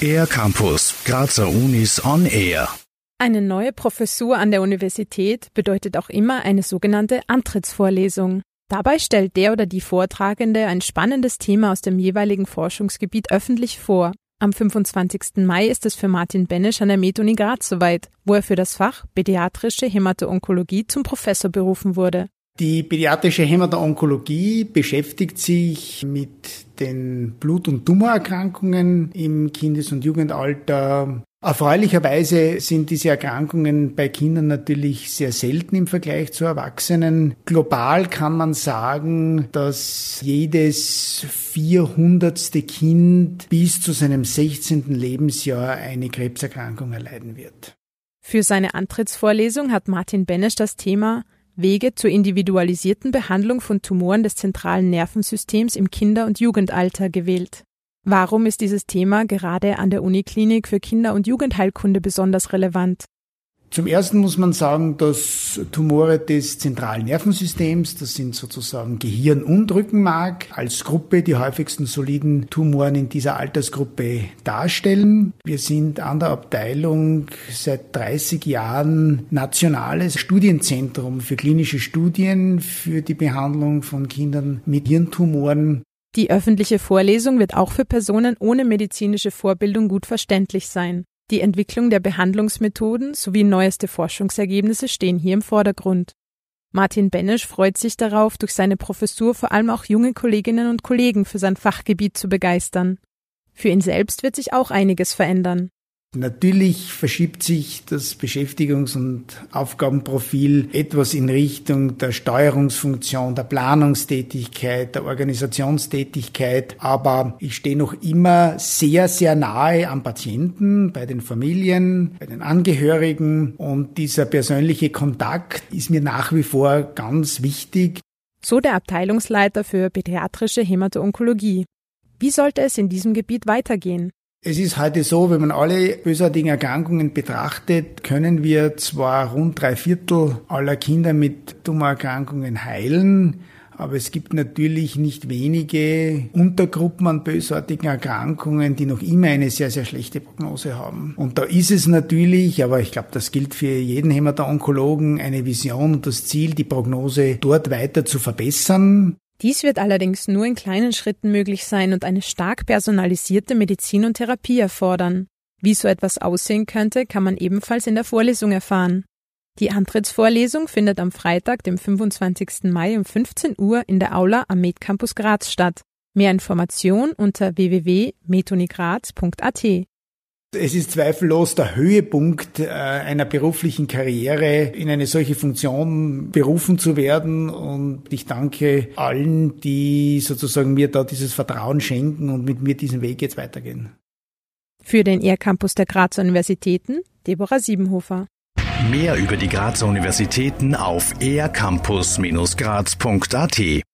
Air Campus, Grazer Unis on Air. Eine neue Professur an der Universität bedeutet auch immer eine sogenannte Antrittsvorlesung. Dabei stellt der oder die Vortragende ein spannendes Thema aus dem jeweiligen Forschungsgebiet öffentlich vor. Am 25. Mai ist es für Martin Benesch an der Med-Uni Graz soweit, wo er für das Fach Pädiatrische Hämato-Onkologie zum Professor berufen wurde. Die pädiatrische Hämato-Onkologie beschäftigt sich mit den Blut- und Tumorerkrankungen im Kindes- und Jugendalter, Erfreulicherweise sind diese Erkrankungen bei Kindern natürlich sehr selten im Vergleich zu Erwachsenen. Global kann man sagen, dass jedes vierhundertste Kind bis zu seinem 16. Lebensjahr eine Krebserkrankung erleiden wird. Für seine Antrittsvorlesung hat Martin Benesch das Thema Wege zur individualisierten Behandlung von Tumoren des zentralen Nervensystems im Kinder- und Jugendalter gewählt. Warum ist dieses Thema gerade an der Uniklinik für Kinder- und Jugendheilkunde besonders relevant? Zum ersten muss man sagen, dass Tumore des zentralen Nervensystems, das sind sozusagen Gehirn und Rückenmark, als Gruppe die häufigsten soliden Tumoren in dieser Altersgruppe darstellen. Wir sind an der Abteilung seit 30 Jahren nationales Studienzentrum für klinische Studien für die Behandlung von Kindern mit Hirntumoren. Die öffentliche Vorlesung wird auch für Personen ohne medizinische Vorbildung gut verständlich sein. Die Entwicklung der Behandlungsmethoden sowie neueste Forschungsergebnisse stehen hier im Vordergrund. Martin Benesch freut sich darauf, durch seine Professur vor allem auch junge Kolleginnen und Kollegen für sein Fachgebiet zu begeistern. Für ihn selbst wird sich auch einiges verändern. Natürlich verschiebt sich das Beschäftigungs- und Aufgabenprofil etwas in Richtung der Steuerungsfunktion, der Planungstätigkeit, der Organisationstätigkeit, aber ich stehe noch immer sehr, sehr nahe am Patienten, bei den Familien, bei den Angehörigen und dieser persönliche Kontakt ist mir nach wie vor ganz wichtig. So der Abteilungsleiter für pädiatrische Hämato-Onkologie. Wie sollte es in diesem Gebiet weitergehen? Es ist heute so, wenn man alle bösartigen Erkrankungen betrachtet, können wir zwar rund drei Viertel aller Kinder mit Tumorerkrankungen heilen, aber es gibt natürlich nicht wenige Untergruppen an bösartigen Erkrankungen, die noch immer eine sehr, sehr schlechte Prognose haben. Und da ist es natürlich, aber ich glaube, das gilt für jeden Hämato-Onkologen, eine Vision und das Ziel, die Prognose dort weiter zu verbessern. Dies wird allerdings nur in kleinen Schritten möglich sein und eine stark personalisierte Medizin und Therapie erfordern. Wie so etwas aussehen könnte, kann man ebenfalls in der Vorlesung erfahren. Die Antrittsvorlesung findet am Freitag, dem 25. Mai um 15 Uhr in der Aula am MedCampus Graz statt. Mehr Information unter www.metonigraz.at. Es ist zweifellos der Höhepunkt äh, einer beruflichen Karriere, in eine solche Funktion berufen zu werden. Und ich danke allen, die sozusagen mir da dieses Vertrauen schenken und mit mir diesen Weg jetzt weitergehen. Für den ER-Campus der Grazer Universitäten, Deborah Siebenhofer. Mehr über die Grazer Universitäten auf ercampus-graz.at